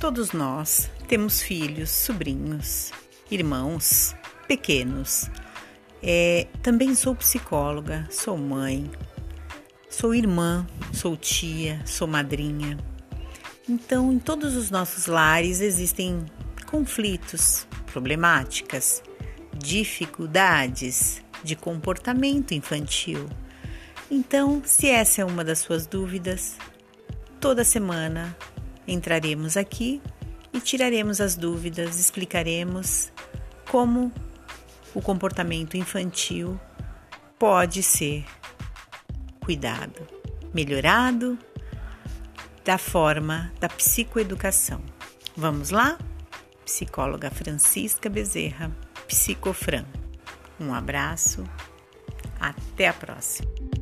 Todos nós temos filhos, sobrinhos, irmãos pequenos. É, também sou psicóloga, sou mãe, sou irmã, sou tia, sou madrinha. Então, em todos os nossos lares existem conflitos, problemáticas, dificuldades de comportamento infantil. Então, se essa é uma das suas dúvidas, toda semana entraremos aqui e tiraremos as dúvidas, explicaremos como o comportamento infantil pode ser cuidado, melhorado da forma da psicoeducação. Vamos lá? Psicóloga Francisca Bezerra, Psicofran. Um abraço, até a próxima.